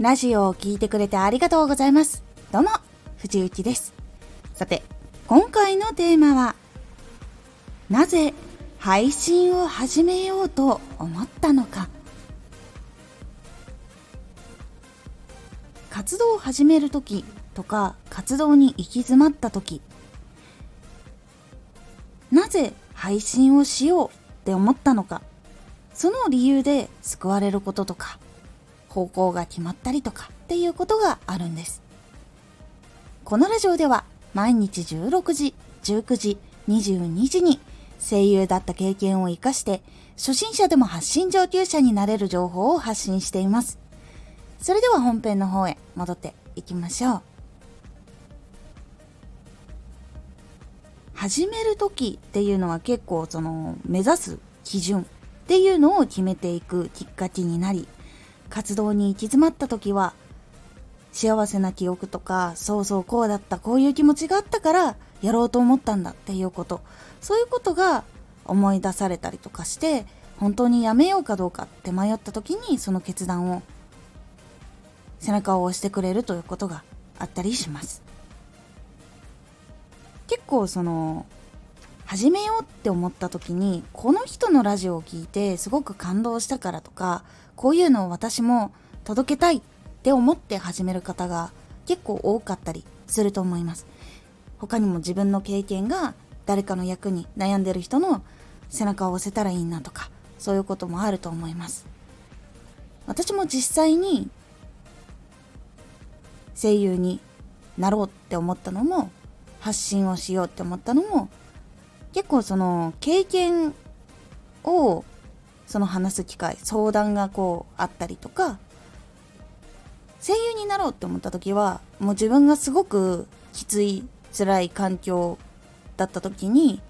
ラジオを聴いてくれてありがとうございます。どうも、藤幸です。さて、今回のテーマは、なぜ配信を始めようと思ったのか。活動を始める時とか活動に行き詰まった時なぜ配信をしようって思ったのかその理由で救われることとか方向が決まったりとかっていうことがあるんです。このラジオでは毎日16時19時22時に声優だった経験を活かして初心者でも発信上級者になれる情報を発信しています。それでは本編の方へ戻っていきましょう。始める時っていうのは結構その目指す基準っていうのを決めていくきっかけになり活動に行き詰まった時は幸せな記憶とかそうそうこうだったこういう気持ちがあったからやろうと思ったんだっていうこと。そういうことが思い出されたりとかして本当にやめようかどうかって迷った時にその決断を背中を押してくれるということがあったりします。結構その始めようって思った時にこの人のラジオを聴いてすごく感動したからとかこういうのを私も届けたいって思って始める方が結構多かったりすると思います。他にも自分の経験が誰かの役に悩んでる人の背中を押せたらいいなとかそういうこともあると思います。私も実際に声優になろうって思ったのも発信をしようって思ったのも結構その経験をその話す機会相談がこうあったりとか声優になろうって思った時はもう自分がすごくきつい辛い環境だった時に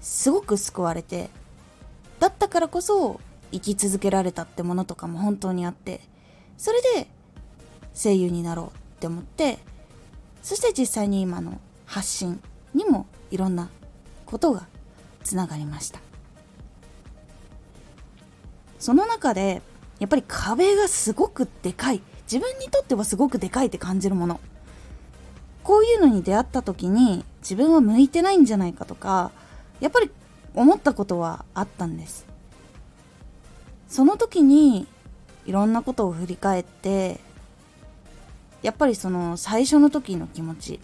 すごく救われてだったからこそ生き続けられたってものとかも本当にあってそれで声優になろうって思ってそして実際に今の発信にもいろんなことがつながりました。その中でやっぱり壁がすごくでかい。自分にとってはすごくでかいって感じるもの。こういうのに出会った時に自分は向いてないんじゃないかとかやっぱり思ったことはあったんです。その時にいろんなことを振り返ってやっぱりその最初の時の気持ち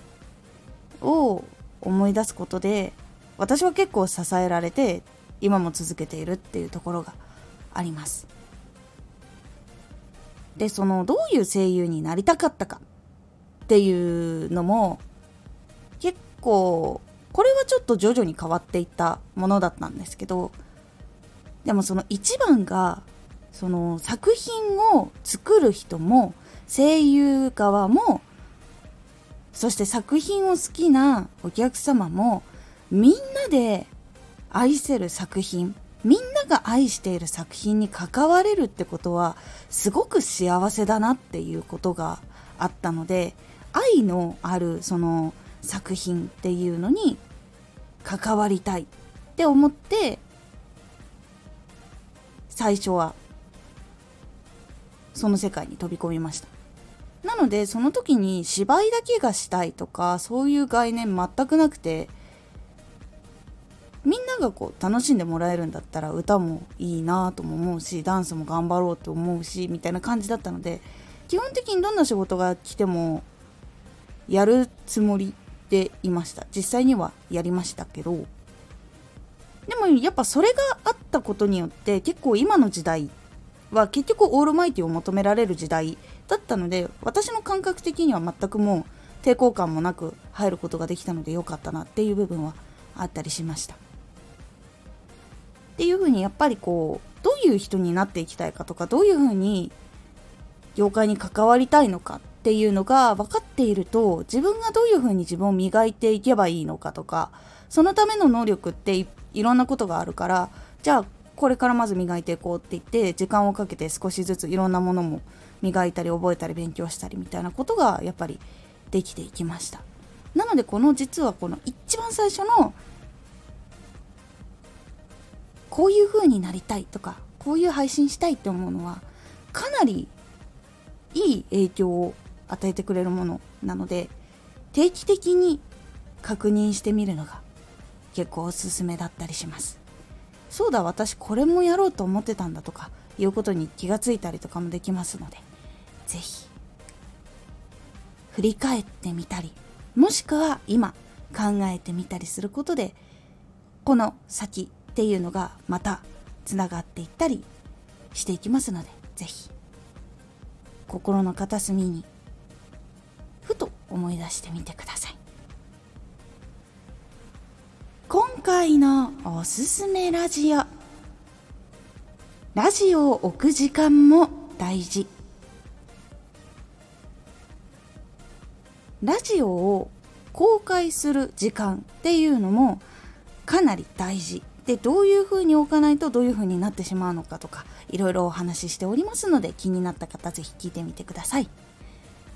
を思い出すことで私は結構支えられて今も続けているっていうところがあります。でそのどういう声優になりたかったかっていうのも結構これはちょっと徐々に変わっていったものだったんですけどでもその一番がその作品を作る人も声優側もそして作品を好きなお客様もみんなで愛せる作品みんなが愛している作品に関われるってことはすごく幸せだなっていうことがあったので愛のあるその作品っていうのに関わりたいって思って最初はその世界に飛び込みました。なのでその時に芝居だけがしたいとかそういう概念全くなくてみんながこう楽しんでもらえるんだったら歌もいいなとも思うしダンスも頑張ろうと思うしみたいな感じだったので基本的にどんな仕事が来てもやるつもりでいました。実際にはやりましたけど。でもやっぱそれがあったことによって結構今の時代は結局オールマイティを求められる時代だったので私の感覚的には全くもう抵抗感もなく入ることができたので良かったなっていう部分はあったりしました。っていうふうにやっぱりこうどういう人になっていきたいかとかどういうふうに業界に関わりたいのかっていうのが分かっていると自分がどういうふうに自分を磨いていけばいいのかとかそのための能力っていろんなことがあるからじゃあこれからまず磨いていこうって言って時間をかけて少しずついろんなものも磨いたり覚えたり勉強したりみたいなことがやっぱりできていきました。なのでこの実はこの一番最初のこういう風になりたいとかこういう配信したいって思うのはかなりいい影響を与えてくれるものなので定期的に確認してみるのが結構おすすめだったりします。そうだ私これもやろうと思ってたんだとかいうことに気がついたりとかもできますので是非振り返ってみたりもしくは今考えてみたりすることでこの先っていうのがまたつながっていったりしていきますので是非心の片隅にふと思い出してみてください。回のおすすめラジオ。ラジオを置く時間も大事。ラジオを公開する時間っていうのもかなり大事。でどういうふうに置かないとどういうふうになってしまうのかとかいろいろお話ししておりますので気になった方ぜひ聞いてみてください。